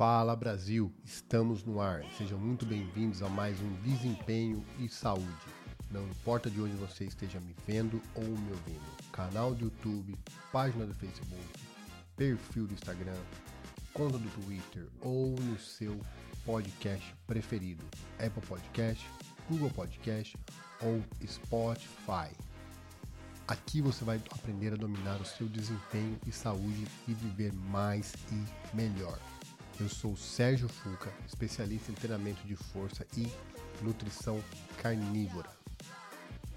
Fala Brasil, estamos no ar. Sejam muito bem-vindos a mais um Desempenho e Saúde. Não importa de onde você esteja me vendo ou me ouvindo, canal do YouTube, página do Facebook, perfil do Instagram, conta do Twitter ou no seu podcast preferido, Apple Podcast, Google Podcast ou Spotify. Aqui você vai aprender a dominar o seu desempenho e saúde e viver mais e melhor. Eu sou Sérgio Fuca, especialista em treinamento de força e nutrição carnívora.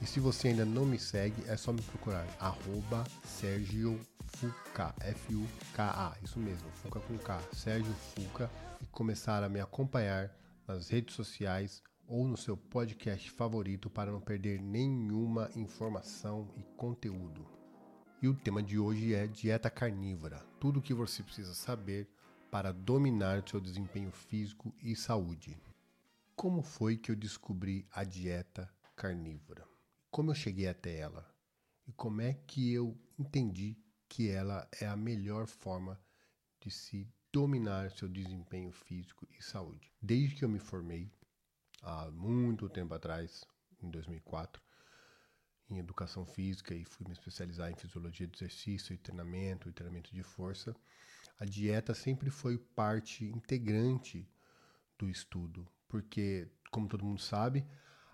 E se você ainda não me segue, é só me procurar, arroba Sérgio Fuca, F-U-K-A, isso mesmo, Fuca com K, Sérgio Fuca, e começar a me acompanhar nas redes sociais ou no seu podcast favorito para não perder nenhuma informação e conteúdo. E o tema de hoje é dieta carnívora, tudo o que você precisa saber para dominar seu desempenho físico e saúde. Como foi que eu descobri a dieta carnívora? Como eu cheguei até ela? E como é que eu entendi que ela é a melhor forma de se dominar seu desempenho físico e saúde? Desde que eu me formei, há muito tempo atrás, em 2004, em educação física e fui me especializar em fisiologia do exercício e treinamento e treinamento de força, a dieta sempre foi parte integrante do estudo, porque, como todo mundo sabe,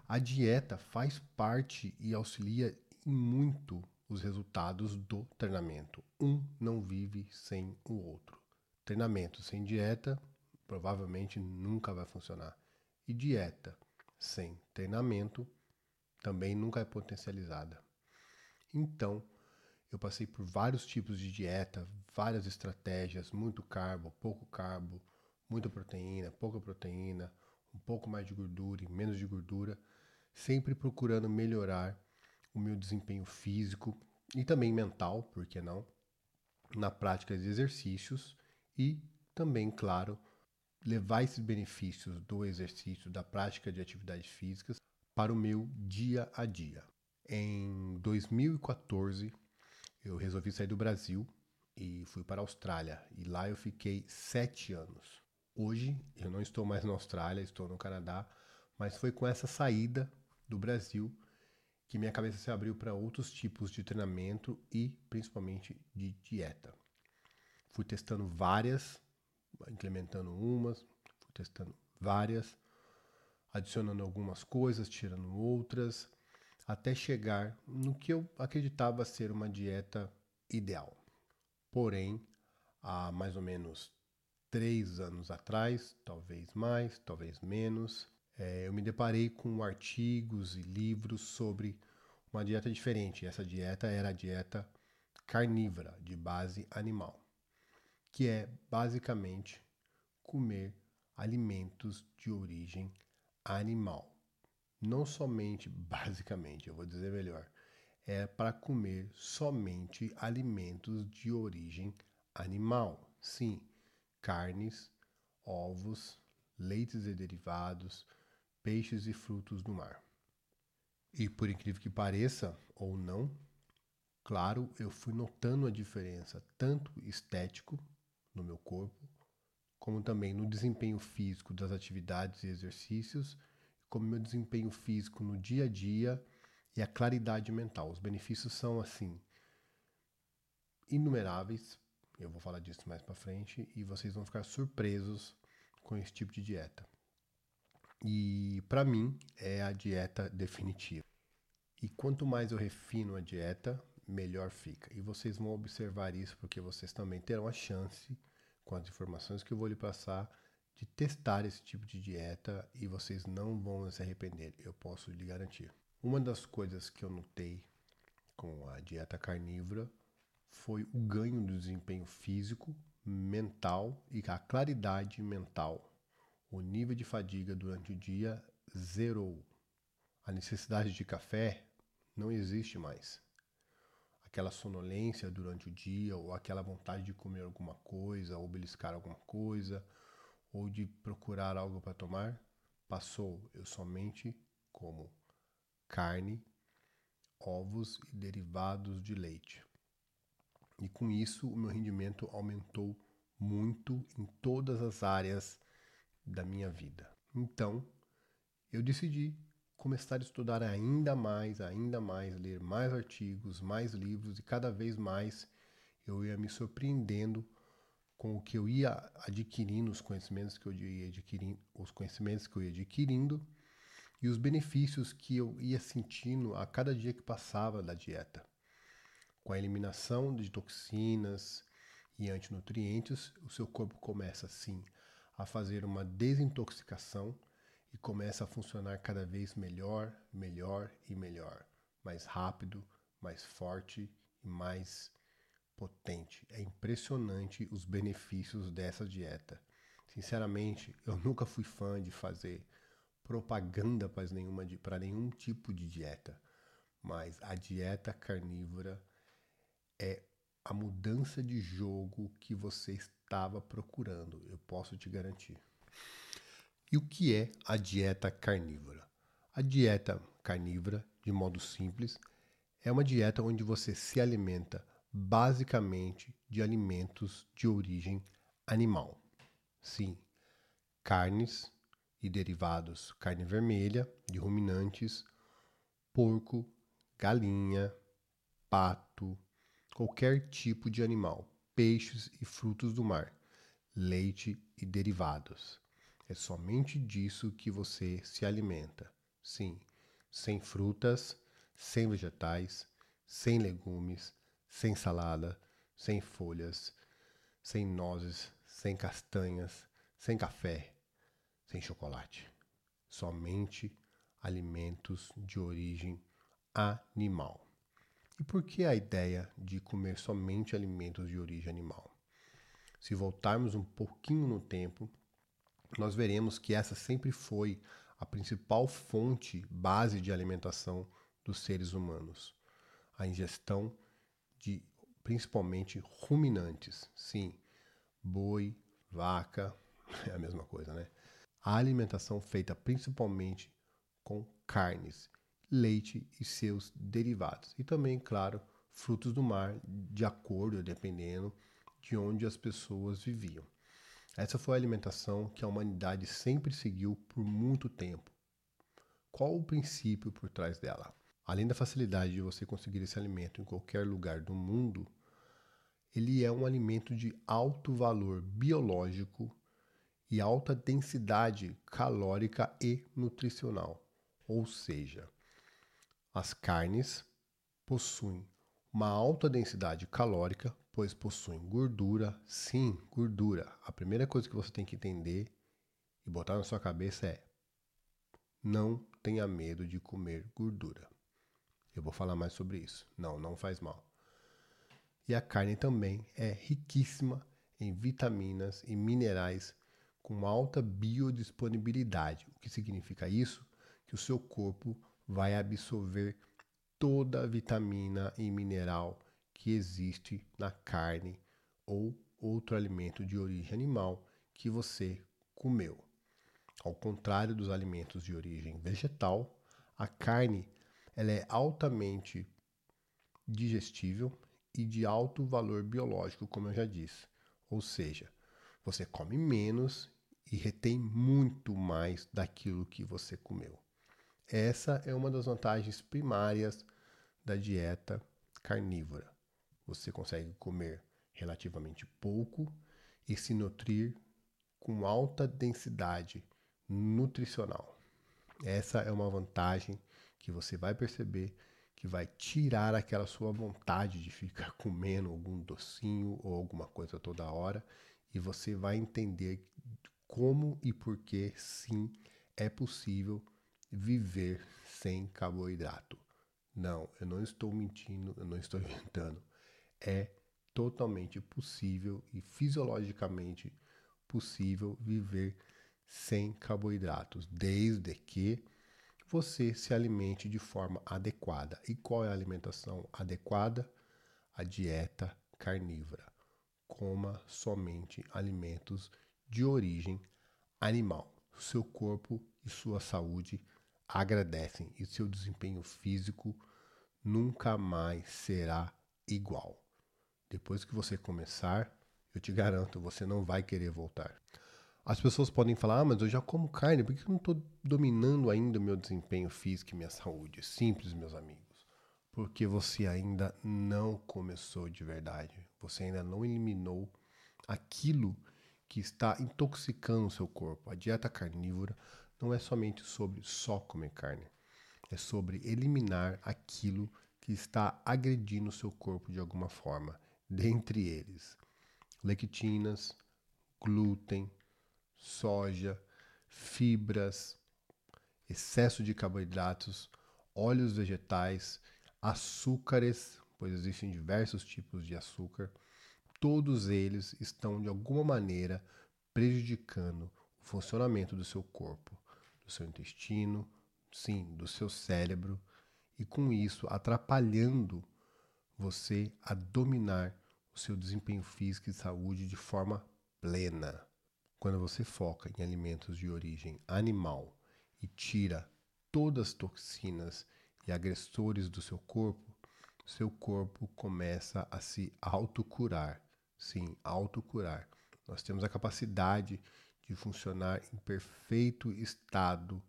a dieta faz parte e auxilia em muito os resultados do treinamento. Um não vive sem o outro. Treinamento sem dieta provavelmente nunca vai funcionar. E dieta sem treinamento também nunca é potencializada. Então, eu passei por vários tipos de dieta, várias estratégias, muito carbo, pouco carbo, muita proteína, pouca proteína, um pouco mais de gordura e menos de gordura, sempre procurando melhorar o meu desempenho físico e também mental, por que não? Na prática de exercícios e também, claro, levar esses benefícios do exercício, da prática de atividades físicas para o meu dia a dia. Em 2014, eu resolvi sair do Brasil e fui para a Austrália. E lá eu fiquei sete anos. Hoje eu não estou mais na Austrália, estou no Canadá, mas foi com essa saída do Brasil que minha cabeça se abriu para outros tipos de treinamento e principalmente de dieta. Fui testando várias, implementando umas, fui testando várias, adicionando algumas coisas, tirando outras até chegar no que eu acreditava ser uma dieta ideal. Porém, há mais ou menos três anos atrás, talvez mais, talvez menos, é, eu me deparei com artigos e livros sobre uma dieta diferente. Essa dieta era a dieta carnívora, de base animal, que é basicamente comer alimentos de origem animal não somente, basicamente, eu vou dizer melhor, é para comer somente alimentos de origem animal. Sim, carnes, ovos, leites e derivados, peixes e frutos do mar. E por incrível que pareça, ou não, claro, eu fui notando a diferença tanto estético no meu corpo, como também no desempenho físico das atividades e exercícios como meu desempenho físico no dia a dia e a claridade mental. Os benefícios são assim inumeráveis. Eu vou falar disso mais para frente e vocês vão ficar surpresos com esse tipo de dieta. E para mim é a dieta definitiva. E quanto mais eu refino a dieta, melhor fica. E vocês vão observar isso porque vocês também terão a chance, com as informações que eu vou lhe passar, de testar esse tipo de dieta e vocês não vão se arrepender, eu posso lhe garantir. Uma das coisas que eu notei com a dieta carnívora foi o ganho do desempenho físico, mental e a claridade mental. O nível de fadiga durante o dia zerou. A necessidade de café não existe mais. Aquela sonolência durante o dia ou aquela vontade de comer alguma coisa ou beliscar alguma coisa ou de procurar algo para tomar, passou. Eu somente como carne, ovos e derivados de leite. E com isso o meu rendimento aumentou muito em todas as áreas da minha vida. Então, eu decidi começar a estudar ainda mais, ainda mais, ler mais artigos, mais livros e cada vez mais eu ia me surpreendendo com o que eu ia adquirindo, os conhecimentos que eu ia adquirindo, os conhecimentos que eu ia adquirindo e os benefícios que eu ia sentindo a cada dia que passava da dieta. Com a eliminação de toxinas e antinutrientes, o seu corpo começa sim a fazer uma desintoxicação e começa a funcionar cada vez melhor, melhor e melhor, mais rápido, mais forte e mais potente. É impressionante os benefícios dessa dieta. Sinceramente, eu nunca fui fã de fazer propaganda para nenhum tipo de dieta, mas a dieta carnívora é a mudança de jogo que você estava procurando, eu posso te garantir. E o que é a dieta carnívora? A dieta carnívora, de modo simples, é uma dieta onde você se alimenta basicamente de alimentos de origem animal. Sim, carnes e derivados, carne vermelha, de ruminantes, porco, galinha, pato, qualquer tipo de animal, peixes e frutos do mar, leite e derivados. É somente disso que você se alimenta. Sim, sem frutas, sem vegetais, sem legumes, sem salada, sem folhas, sem nozes, sem castanhas, sem café, sem chocolate. Somente alimentos de origem animal. E por que a ideia de comer somente alimentos de origem animal? Se voltarmos um pouquinho no tempo, nós veremos que essa sempre foi a principal fonte base de alimentação dos seres humanos. A ingestão de principalmente ruminantes. Sim, boi, vaca, é a mesma coisa, né? A alimentação feita principalmente com carnes, leite e seus derivados. E também, claro, frutos do mar, de acordo, dependendo de onde as pessoas viviam. Essa foi a alimentação que a humanidade sempre seguiu por muito tempo. Qual o princípio por trás dela? Além da facilidade de você conseguir esse alimento em qualquer lugar do mundo, ele é um alimento de alto valor biológico e alta densidade calórica e nutricional. Ou seja, as carnes possuem uma alta densidade calórica, pois possuem gordura. Sim, gordura. A primeira coisa que você tem que entender e botar na sua cabeça é: não tenha medo de comer gordura. Eu vou falar mais sobre isso. Não, não faz mal. E a carne também é riquíssima em vitaminas e minerais com alta biodisponibilidade. O que significa isso? Que o seu corpo vai absorver toda a vitamina e mineral que existe na carne ou outro alimento de origem animal que você comeu. Ao contrário dos alimentos de origem vegetal, a carne ela é altamente digestível e de alto valor biológico, como eu já disse. Ou seja, você come menos e retém muito mais daquilo que você comeu. Essa é uma das vantagens primárias da dieta carnívora. Você consegue comer relativamente pouco e se nutrir com alta densidade nutricional. Essa é uma vantagem que você vai perceber que vai tirar aquela sua vontade de ficar comendo algum docinho ou alguma coisa toda hora e você vai entender como e por que sim é possível viver sem carboidrato. Não, eu não estou mentindo, eu não estou inventando. É totalmente possível e fisiologicamente possível viver sem carboidratos, desde que você se alimente de forma adequada. E qual é a alimentação adequada? A dieta carnívora. Coma somente alimentos de origem animal. Seu corpo e sua saúde agradecem e seu desempenho físico nunca mais será igual. Depois que você começar, eu te garanto, você não vai querer voltar. As pessoas podem falar, ah, mas eu já como carne, por que eu não estou dominando ainda o meu desempenho físico e minha saúde? Simples, meus amigos. Porque você ainda não começou de verdade. Você ainda não eliminou aquilo que está intoxicando o seu corpo. A dieta carnívora não é somente sobre só comer carne. É sobre eliminar aquilo que está agredindo o seu corpo de alguma forma. Dentre eles, lectinas, glúten, soja, fibras, excesso de carboidratos, óleos vegetais, açúcares, pois existem diversos tipos de açúcar, todos eles estão de alguma maneira prejudicando o funcionamento do seu corpo, do seu intestino, sim, do seu cérebro, e com isso atrapalhando você a dominar o seu desempenho físico e saúde de forma plena. Quando você foca em alimentos de origem animal e tira todas as toxinas e agressores do seu corpo, seu corpo começa a se autocurar. Sim, autocurar. Nós temos a capacidade de funcionar em perfeito estado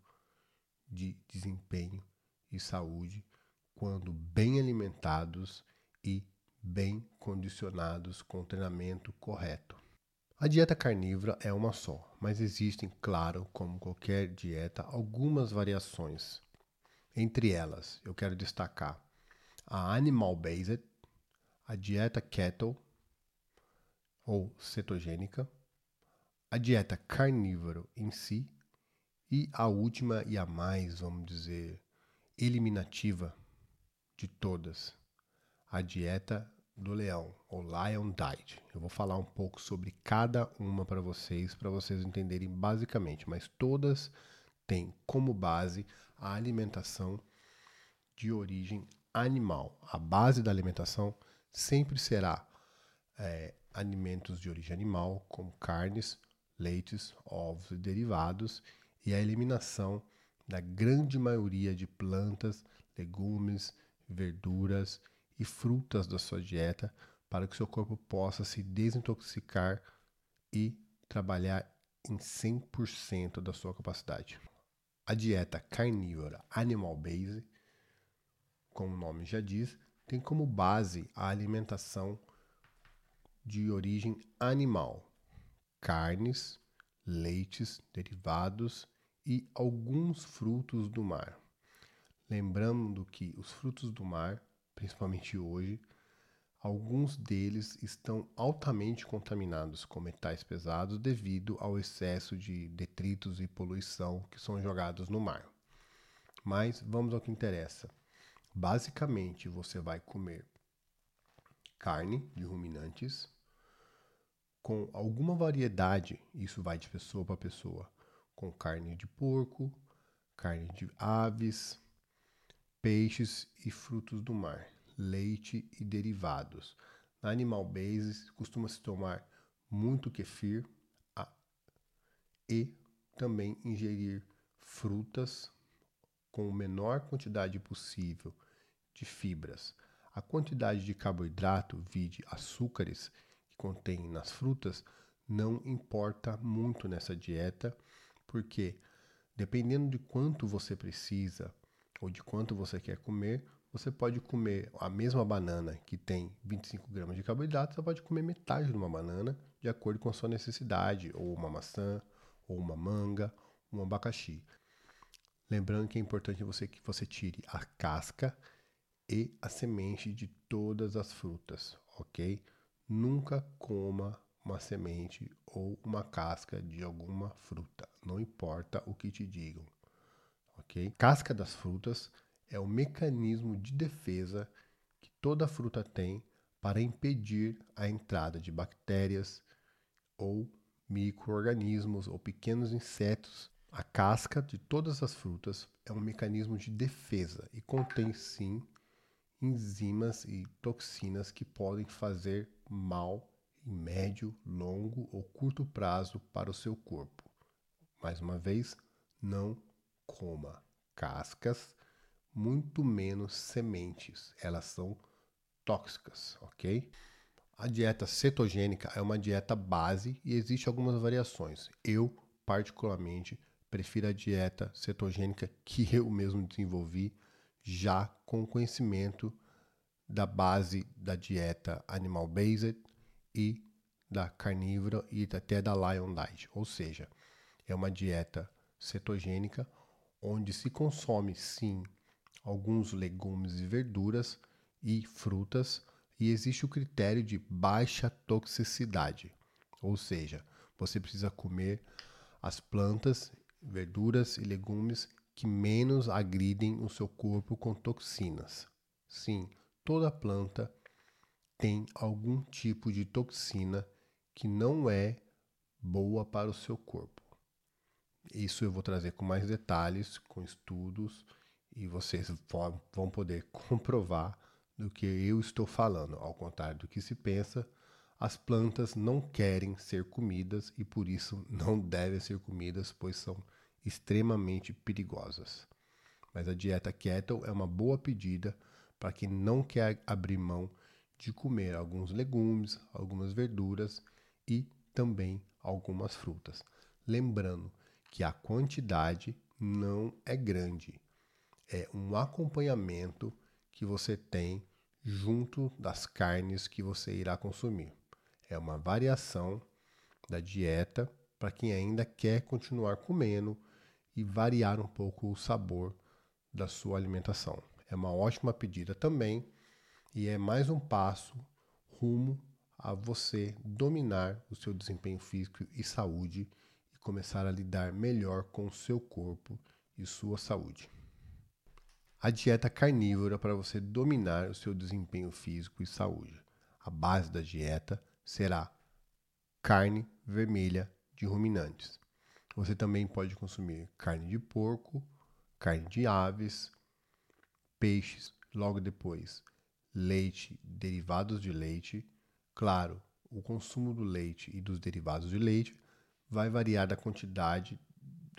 de desempenho e saúde quando bem alimentados e bem condicionados com o treinamento correto. A dieta carnívora é uma só, mas existem, claro, como qualquer dieta, algumas variações. Entre elas, eu quero destacar a animal based, a dieta keto ou cetogênica, a dieta carnívoro em si e a última e a mais, vamos dizer, eliminativa de todas, a dieta do leão, ou Lion Diet. Eu vou falar um pouco sobre cada uma para vocês, para vocês entenderem basicamente, mas todas têm como base a alimentação de origem animal. A base da alimentação sempre será é, alimentos de origem animal, como carnes, leites, ovos e derivados, e a eliminação da grande maioria de plantas, legumes, verduras e frutas da sua dieta para que seu corpo possa se desintoxicar e trabalhar em 100% da sua capacidade. A dieta carnívora animal base, como o nome já diz, tem como base a alimentação de origem animal, carnes, leites, derivados e alguns frutos do mar. Lembrando que os frutos do mar principalmente hoje, alguns deles estão altamente contaminados com metais pesados devido ao excesso de detritos e poluição que são jogados no mar. Mas vamos ao que interessa. Basicamente, você vai comer carne de ruminantes com alguma variedade, isso vai de pessoa para pessoa, com carne de porco, carne de aves, peixes e frutos do mar, leite e derivados. Na Animal Base costuma-se tomar muito kefir e também ingerir frutas com a menor quantidade possível de fibras. A quantidade de carboidrato, vide açúcares, que contém nas frutas, não importa muito nessa dieta, porque dependendo de quanto você precisa ou de quanto você quer comer, você pode comer a mesma banana que tem 25 gramas de carboidrato, você pode comer metade de uma banana de acordo com a sua necessidade, ou uma maçã, ou uma manga, um abacaxi. Lembrando que é importante você que você tire a casca e a semente de todas as frutas, ok? Nunca coma uma semente ou uma casca de alguma fruta, não importa o que te digam ok? Casca das frutas é o mecanismo de defesa que toda fruta tem para impedir a entrada de bactérias ou microorganismos ou pequenos insetos. A casca de todas as frutas é um mecanismo de defesa e contém sim enzimas e toxinas que podem fazer mal em médio, longo ou curto prazo para o seu corpo. Mais uma vez, não coma cascas, muito menos sementes. Elas são tóxicas, ok? A dieta cetogênica é uma dieta base e existe algumas variações. Eu, particularmente, prefiro a dieta cetogênica que eu mesmo desenvolvi já com conhecimento da base da dieta animal based e da carnívora e até da lion diet, ou seja, é uma dieta cetogênica onde se consome sim alguns legumes e verduras e frutas e existe o critério de baixa toxicidade, ou seja, você precisa comer as plantas, verduras e legumes que menos agridem o seu corpo com toxinas. Sim, toda planta tem algum tipo de toxina que não é boa para o seu corpo. Isso eu vou trazer com mais detalhes, com estudos, e vocês vão poder comprovar do que eu estou falando. Ao contrário do que se pensa, as plantas não querem ser comidas e por isso não devem ser comidas, pois são extremamente perigosas. Mas a dieta keto é uma boa pedida para quem não quer abrir mão de comer alguns legumes, algumas verduras e também algumas frutas. Lembrando que a quantidade não é grande, é um acompanhamento que você tem junto das carnes que você irá consumir. É uma variação da dieta para quem ainda quer continuar comendo e variar um pouco o sabor da sua alimentação. É uma ótima pedida também e é mais um passo rumo a você dominar o seu desempenho físico e saúde começar a lidar melhor com o seu corpo e sua saúde. A dieta carnívora para você dominar o seu desempenho físico e saúde. A base da dieta será carne vermelha de ruminantes. Você também pode consumir carne de porco, carne de aves, peixes, logo depois leite, derivados de leite. Claro, o consumo do leite e dos derivados de leite vai variar da quantidade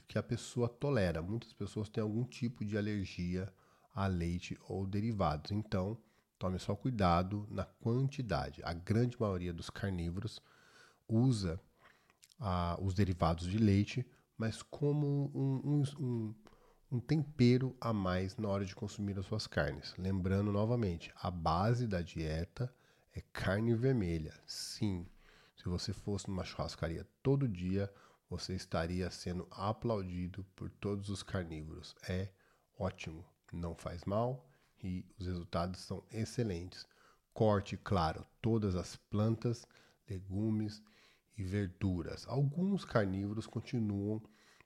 que a pessoa tolera. Muitas pessoas têm algum tipo de alergia a leite ou derivados, então tome só cuidado na quantidade. A grande maioria dos carnívoros usa ah, os derivados de leite, mas como um, um, um, um tempero a mais na hora de consumir as suas carnes. Lembrando novamente, a base da dieta é carne vermelha. Sim, se você fosse numa churrascaria todo dia, você estaria sendo aplaudido por todos os carnívoros. É ótimo, não faz mal e os resultados são excelentes. Corte, claro, todas as plantas, legumes e verduras. Alguns carnívoros continuam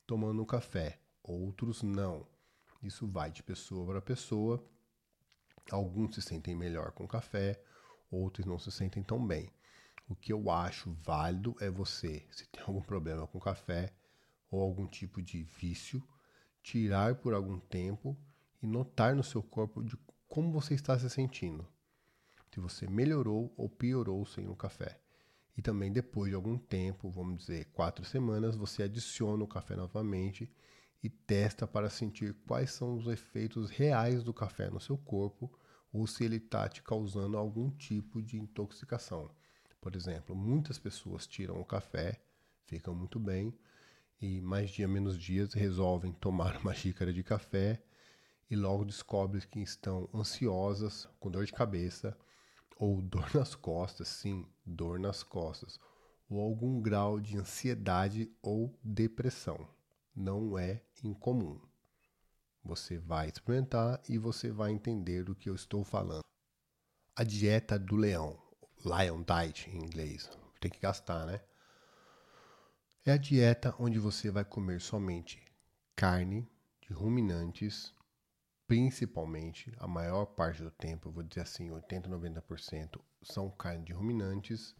tomando café, outros não. Isso vai de pessoa para pessoa. Alguns se sentem melhor com café, outros não se sentem tão bem. O que eu acho válido é você, se tem algum problema com café ou algum tipo de vício, tirar por algum tempo e notar no seu corpo de como você está se sentindo. Se você melhorou ou piorou sem o café. E também depois de algum tempo, vamos dizer quatro semanas, você adiciona o café novamente e testa para sentir quais são os efeitos reais do café no seu corpo ou se ele está te causando algum tipo de intoxicação. Por exemplo, muitas pessoas tiram o café, ficam muito bem e mais dia menos dias resolvem tomar uma xícara de café e logo descobrem que estão ansiosas, com dor de cabeça ou dor nas costas, sim, dor nas costas, ou algum grau de ansiedade ou depressão. Não é incomum. Você vai experimentar e você vai entender do que eu estou falando. A dieta do leão, Lion Diet em inglês, tem que gastar, né? É a dieta onde você vai comer somente carne de ruminantes principalmente, a maior parte do tempo, vou dizer assim, 80, 90%, são carne de ruminantes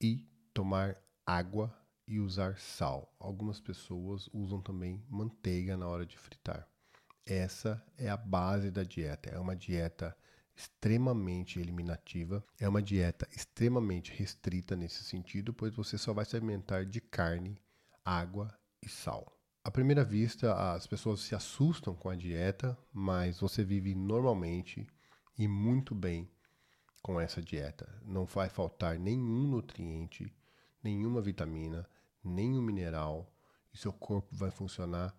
e tomar água e usar sal. Algumas pessoas usam também manteiga na hora de fritar. Essa é a base da dieta. É uma dieta extremamente eliminativa, é uma dieta extremamente restrita nesse sentido, pois você só vai se alimentar de carne, água e sal. À primeira vista, as pessoas se assustam com a dieta, mas você vive normalmente e muito bem com essa dieta. Não vai faltar nenhum nutriente, nenhuma vitamina, nenhum mineral e seu corpo vai funcionar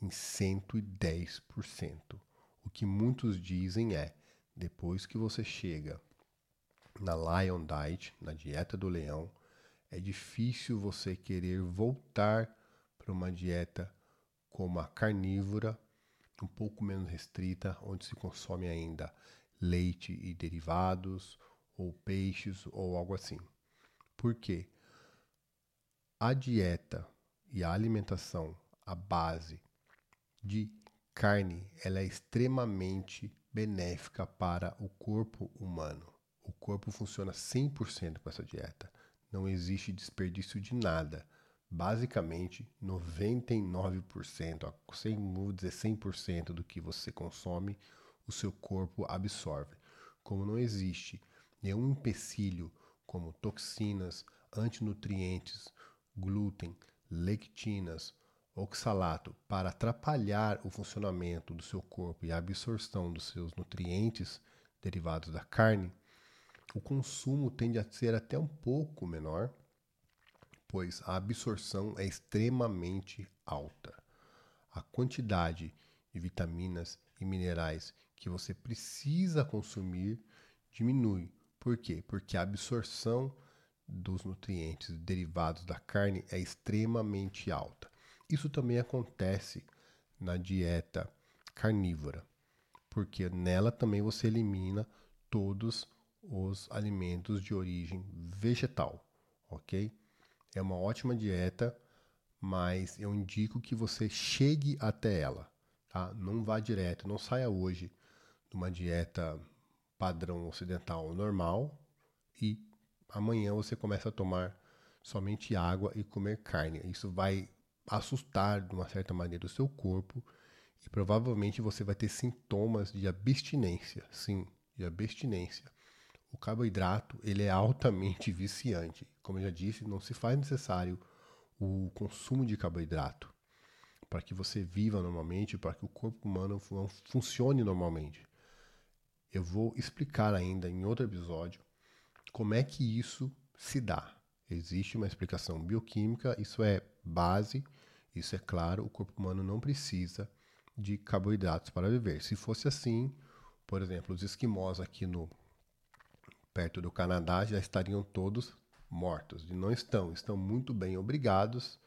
em 110%. O que muitos dizem é, depois que você chega na Lion Diet, na dieta do leão, é difícil você querer voltar para uma dieta como a carnívora, um pouco menos restrita, onde se consome ainda leite e derivados, ou peixes, ou algo assim. Por quê? A dieta e a alimentação à base de carne, ela é extremamente benéfica para o corpo humano. O corpo funciona 100% com essa dieta. Não existe desperdício de nada. Basicamente, 99%, sem dizer 100% do que você consome, o seu corpo absorve. Como não existe nenhum empecilho como toxinas, antinutrientes, glúten, lectinas, oxalato para atrapalhar o funcionamento do seu corpo e a absorção dos seus nutrientes derivados da carne, o consumo tende a ser até um pouco menor, pois a absorção é extremamente alta. A quantidade de vitaminas e minerais que você precisa consumir diminui. Por quê? Porque a absorção dos nutrientes derivados da carne é extremamente alta. Isso também acontece na dieta carnívora, porque nela também você elimina todos os alimentos de origem vegetal, ok? É uma ótima dieta, mas eu indico que você chegue até ela, tá? Não vá direto, não saia hoje de uma dieta padrão ocidental normal e amanhã você começa a tomar somente água e comer carne. Isso vai assustar de uma certa maneira o seu corpo e provavelmente você vai ter sintomas de abstinência, sim, de abstinência. O carboidrato ele é altamente viciante. Como eu já disse, não se faz necessário o consumo de carboidrato para que você viva normalmente, para que o corpo humano funcione normalmente. Eu vou explicar ainda em outro episódio como é que isso se dá. Existe uma explicação bioquímica, isso é base, isso é claro, o corpo humano não precisa de carboidratos para viver. Se fosse assim, por exemplo, os esquimós aqui no perto do Canadá já estariam todos mortos. E não estão, estão muito bem obrigados.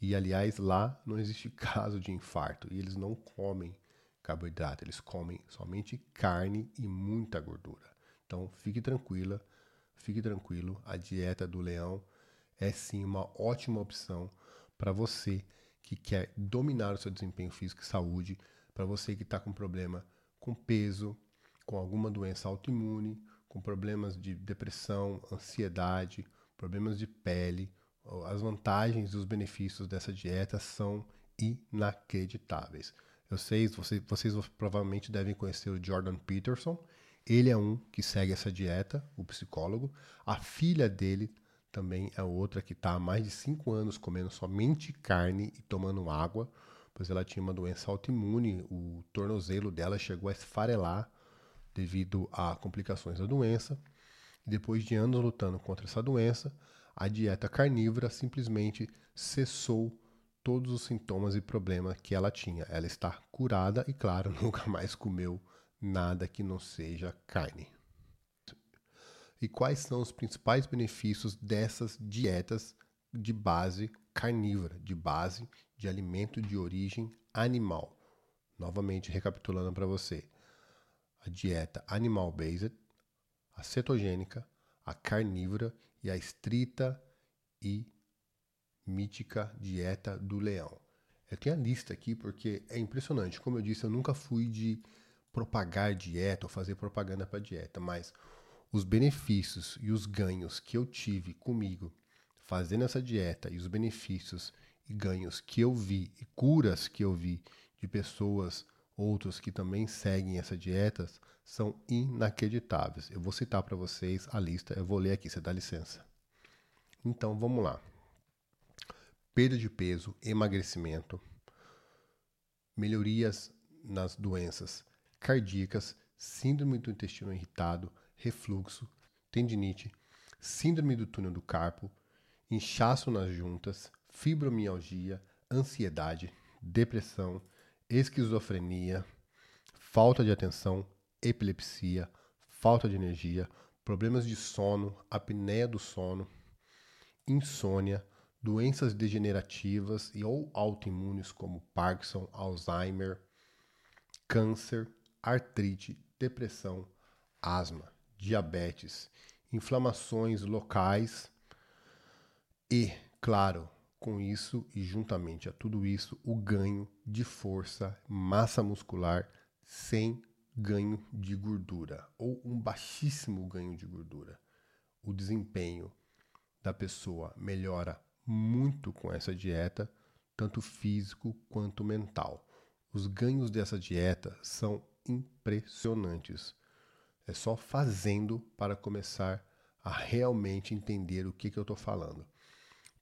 E aliás, lá não existe caso de infarto e eles não comem carboidrato, eles comem somente carne e muita gordura. Então, fique tranquila, fique tranquilo, a dieta do leão é sim uma ótima opção para você que quer dominar o seu desempenho físico e saúde, para você que está com problema com peso, com alguma doença autoimune, com problemas de depressão, ansiedade, problemas de pele. As vantagens e os benefícios dessa dieta são inacreditáveis. Eu sei, vocês, vocês provavelmente devem conhecer o Jordan Peterson. Ele é um que segue essa dieta, o psicólogo. A filha dele também é outra que está há mais de cinco anos comendo somente carne e tomando água, pois ela tinha uma doença autoimune. O tornozelo dela chegou a esfarelar devido a complicações da doença. E depois de anos lutando contra essa doença, a dieta carnívora simplesmente cessou todos os sintomas e problemas que ela tinha. Ela está curada e, claro, nunca mais comeu nada que não seja carne. E quais são os principais benefícios dessas dietas de base carnívora, de base de alimento de origem animal? Novamente recapitulando para você: a dieta animal-based, a cetogênica, a carnívora e a estrita e mítica dieta do leão. Eu tenho a lista aqui porque é impressionante. Como eu disse, eu nunca fui de propagar dieta ou fazer propaganda para dieta, mas os benefícios e os ganhos que eu tive comigo fazendo essa dieta e os benefícios e ganhos que eu vi e curas que eu vi de pessoas outros que também seguem essa dieta são inacreditáveis. Eu vou citar para vocês a lista, eu vou ler aqui, você dá licença. Então vamos lá. Perda de peso, emagrecimento, melhorias nas doenças cardíacas, síndrome do intestino irritado, refluxo, tendinite, síndrome do túnel do carpo, inchaço nas juntas, fibromialgia, ansiedade, depressão, esquizofrenia, falta de atenção, epilepsia, falta de energia, problemas de sono, apneia do sono, insônia, doenças degenerativas e ou autoimunes como Parkinson, Alzheimer, câncer, artrite, depressão, asma, diabetes, inflamações locais e, claro, com isso e juntamente a tudo isso, o ganho de força, massa muscular sem ganho de gordura ou um baixíssimo ganho de gordura. O desempenho da pessoa melhora muito com essa dieta, tanto físico quanto mental. Os ganhos dessa dieta são impressionantes. É só fazendo para começar a realmente entender o que, que eu estou falando.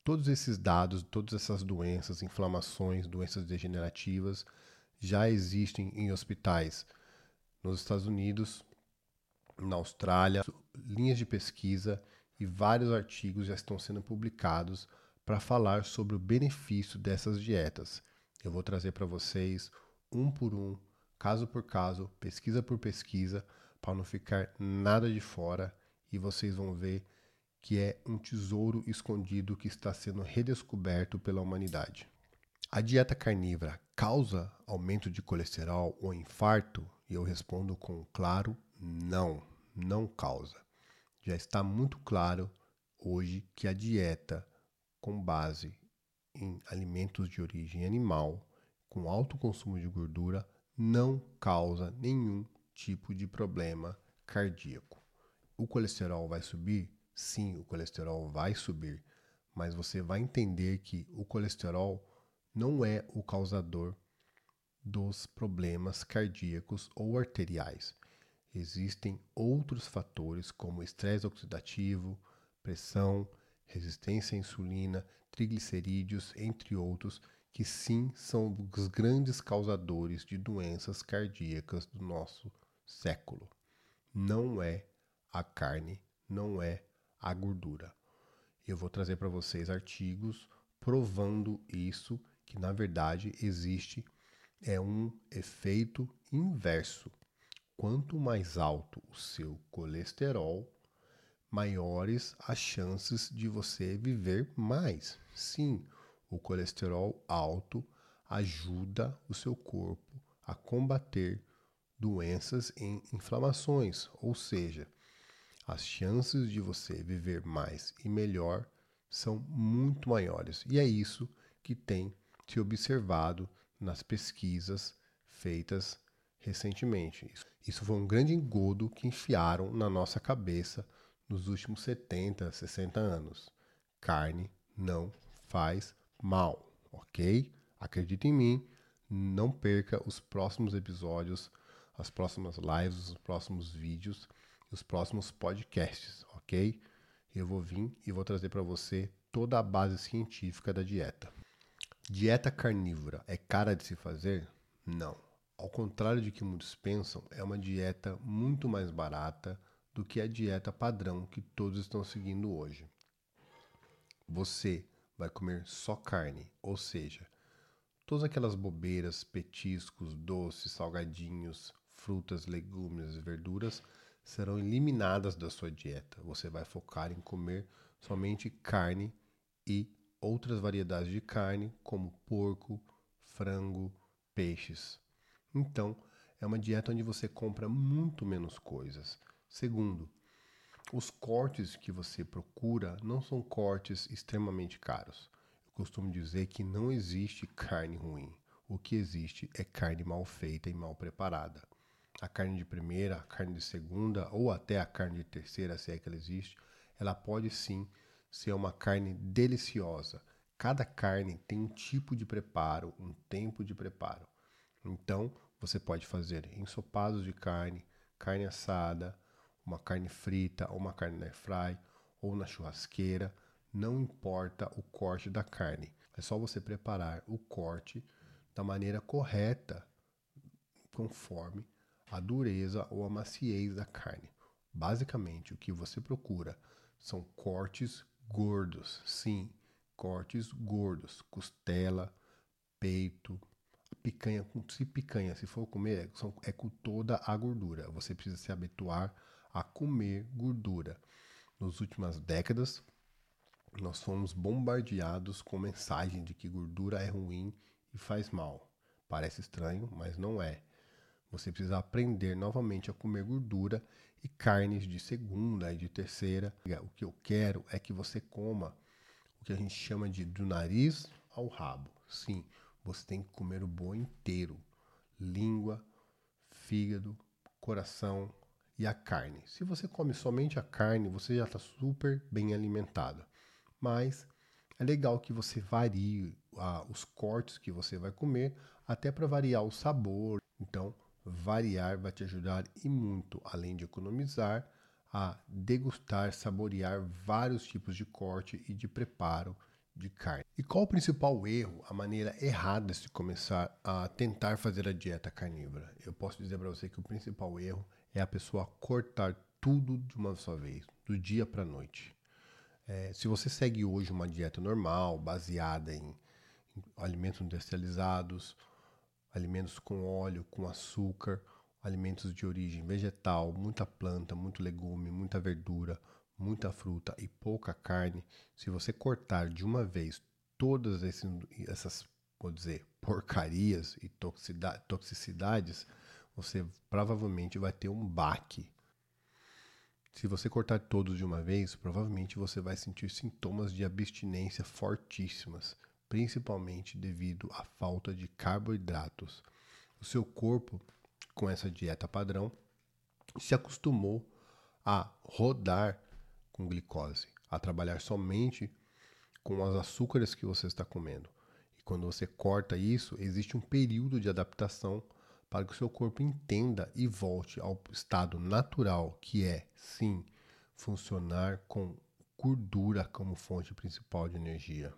Todos esses dados, todas essas doenças, inflamações, doenças degenerativas, já existem em hospitais nos Estados Unidos, na Austrália, linhas de pesquisa e vários artigos já estão sendo publicados para falar sobre o benefício dessas dietas. Eu vou trazer para vocês um por um, caso por caso, pesquisa por pesquisa, para não ficar nada de fora e vocês vão ver que é um tesouro escondido que está sendo redescoberto pela humanidade. A dieta carnívora causa aumento de colesterol ou infarto? E eu respondo com claro não, não causa. Já está muito claro hoje que a dieta com base em alimentos de origem animal, com alto consumo de gordura, não causa nenhum tipo de problema cardíaco. O colesterol vai subir? Sim, o colesterol vai subir, mas você vai entender que o colesterol não é o causador dos problemas cardíacos ou arteriais. Existem outros fatores como estresse oxidativo, pressão, resistência à insulina, triglicerídeos, entre outros, que sim são os grandes causadores de doenças cardíacas do nosso século. Não é a carne, não é a gordura. Eu vou trazer para vocês artigos provando isso, que na verdade existe é um efeito inverso. Quanto mais alto o seu colesterol, maiores as chances de você viver mais. Sim, o colesterol alto ajuda o seu corpo a combater doenças em inflamações, ou seja, as chances de você viver mais e melhor são muito maiores. E é isso que tem se observado nas pesquisas feitas recentemente. Isso foi um grande engodo que enfiaram na nossa cabeça nos últimos 70, 60 anos. Carne não faz mal, ok? Acredite em mim, não perca os próximos episódios, as próximas lives, os próximos vídeos, os próximos podcasts, ok? Eu vou vir e vou trazer para você toda a base científica da dieta. Dieta carnívora é cara de se fazer? Não. Ao contrário de que muitos pensam, é uma dieta muito mais barata do que a dieta padrão que todos estão seguindo hoje. Você vai comer só carne, ou seja, todas aquelas bobeiras, petiscos, doces, salgadinhos, frutas, legumes verduras serão eliminadas da sua dieta. Você vai focar em comer somente carne e outras variedades de carne, como porco, frango, peixes. Então, é uma dieta onde você compra muito menos coisas. Segundo, os cortes que você procura não são cortes extremamente caros. Eu costumo dizer que não existe carne ruim. O que existe é carne mal feita e mal preparada. A carne de primeira, a carne de segunda ou até a carne de terceira, se é que ela existe, ela pode sim ser uma carne deliciosa. Cada carne tem um tipo de preparo, um tempo de preparo. Então, você pode fazer ensopados de carne, carne assada, uma carne frita, ou uma carne na fry, ou na churrasqueira, não importa o corte da carne. É só você preparar o corte da maneira correta, conforme a dureza ou a maciez da carne. Basicamente, o que você procura são cortes gordos. Sim, cortes gordos. Costela, peito, picanha. Se picanha, se for comer, é com toda a gordura. Você precisa se habituar a comer gordura. Nas últimas décadas, nós fomos bombardeados com mensagem de que gordura é ruim e faz mal. Parece estranho, mas não é. Você precisa aprender novamente a comer gordura e carnes de segunda e de terceira. O que eu quero é que você coma o que a gente chama de do nariz ao rabo. Sim, você tem que comer o boi inteiro: língua, fígado, coração e a carne. Se você come somente a carne, você já está super bem alimentado. Mas é legal que você varie ah, os cortes que você vai comer, até para variar o sabor. Então, variar vai te ajudar e muito, além de economizar, a degustar, saborear vários tipos de corte e de preparo de carne. E qual o principal erro, a maneira errada de começar a tentar fazer a dieta carnívora? Eu posso dizer para você que o principal erro é a pessoa cortar tudo de uma só vez, do dia para a noite. É, se você segue hoje uma dieta normal, baseada em alimentos industrializados, alimentos com óleo, com açúcar, alimentos de origem vegetal, muita planta, muito legume, muita verdura, muita fruta e pouca carne, se você cortar de uma vez todas esses, essas, vou dizer, porcarias e toxicidades, você provavelmente vai ter um baque. Se você cortar todos de uma vez, provavelmente você vai sentir sintomas de abstinência fortíssimas, principalmente devido à falta de carboidratos. O seu corpo, com essa dieta padrão, se acostumou a rodar com glicose, a trabalhar somente com os açúcares que você está comendo. E quando você corta isso, existe um período de adaptação para que o seu corpo entenda e volte ao estado natural, que é, sim, funcionar com gordura como fonte principal de energia.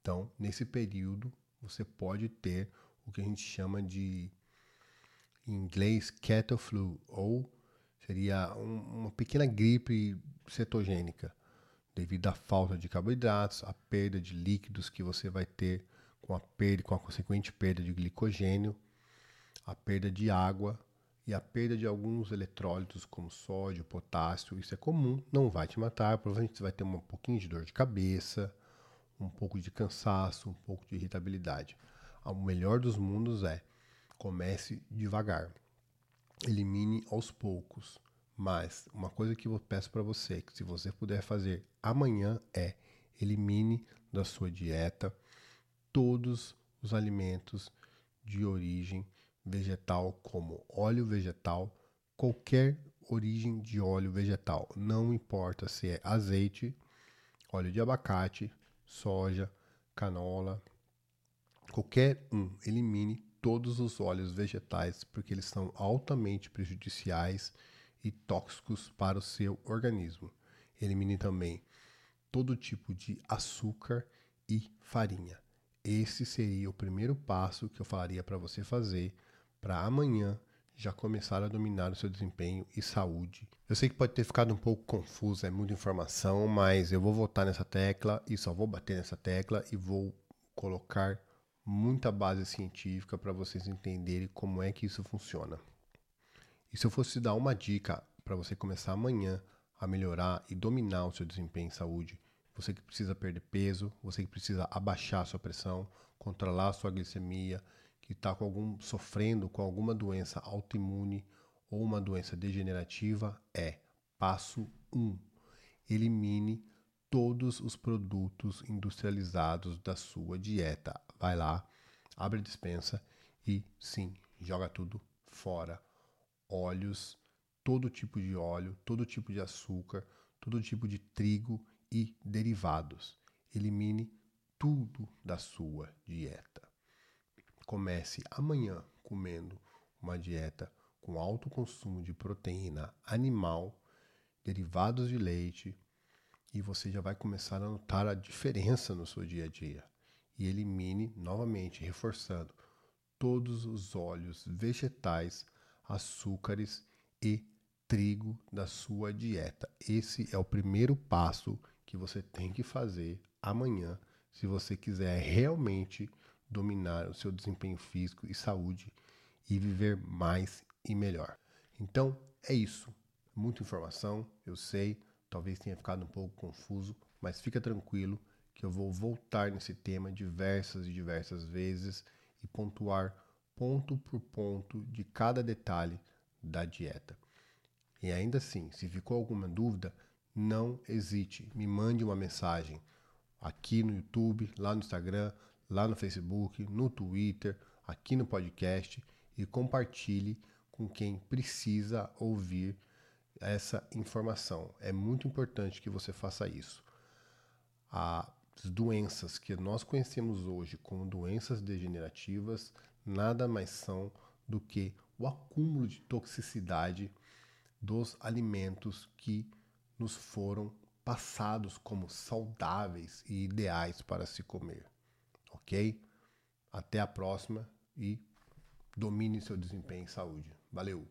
Então, nesse período, você pode ter o que a gente chama de, em inglês, cattle flu, ou seria um, uma pequena gripe cetogênica, devido à falta de carboidratos, à perda de líquidos que você vai ter com a perda, com a consequente perda de glicogênio, a perda de água e a perda de alguns eletrólitos como sódio, potássio. Isso é comum, não vai te matar, provavelmente você vai ter um pouquinho de dor de cabeça, um pouco de cansaço, um pouco de irritabilidade. O melhor dos mundos é comece devagar, elimine aos poucos. Mas uma coisa que eu peço para você, que se você puder fazer amanhã é elimine da sua dieta todos os alimentos de origem vegetal, como óleo vegetal, qualquer origem de óleo vegetal, não importa se é azeite, óleo de abacate, soja, canola, qualquer um, elimine todos os óleos vegetais porque eles são altamente prejudiciais e tóxicos para o seu organismo. Elimine também todo tipo de açúcar e farinha. Esse seria o primeiro passo que eu falaria para você fazer para amanhã já começar a dominar o seu desempenho e saúde. Eu sei que pode ter ficado um pouco confuso, é muita informação, mas eu vou voltar nessa tecla e só vou bater nessa tecla e vou colocar muita base científica para vocês entenderem como é que isso funciona. E se eu fosse dar uma dica para você começar amanhã a melhorar e dominar o seu desempenho em saúde, você que precisa perder peso, você que precisa abaixar a sua pressão, controlar a sua glicemia, que está com algum sofrendo com alguma doença autoimune ou uma doença degenerativa é passo 1. Um, elimine todos os produtos industrializados da sua dieta. Vai lá, abre a dispensa e sim, joga tudo fora. Óleos, todo tipo de óleo, todo tipo de açúcar, todo tipo de trigo e derivados. Elimine tudo da sua dieta comece amanhã comendo uma dieta com alto consumo de proteína animal, derivados de leite, e você já vai começar a notar a diferença no seu dia a dia. E elimine novamente, reforçando, todos os óleos vegetais, açúcares e trigo da sua dieta. Esse é o primeiro passo que você tem que fazer amanhã se você quiser realmente dominar o seu desempenho físico e saúde e viver mais e melhor. Então, é isso. Muita informação, eu sei, talvez tenha ficado um pouco confuso, mas fica tranquilo que eu vou voltar nesse tema diversas e diversas vezes e pontuar ponto por ponto de cada detalhe da dieta. E ainda assim, se ficou alguma dúvida, não hesite, me mande uma mensagem aqui no YouTube, lá no Instagram, lá no Facebook, no Twitter, aqui no podcast e compartilhe com quem precisa ouvir essa informação. É muito importante que você faça isso. As doenças que nós conhecemos hoje como doenças degenerativas nada mais são do que o acúmulo de toxicidade dos alimentos que nos foram passados como saudáveis e ideais para se comer. Ok? Até a próxima e domine seu desempenho em saúde. Valeu!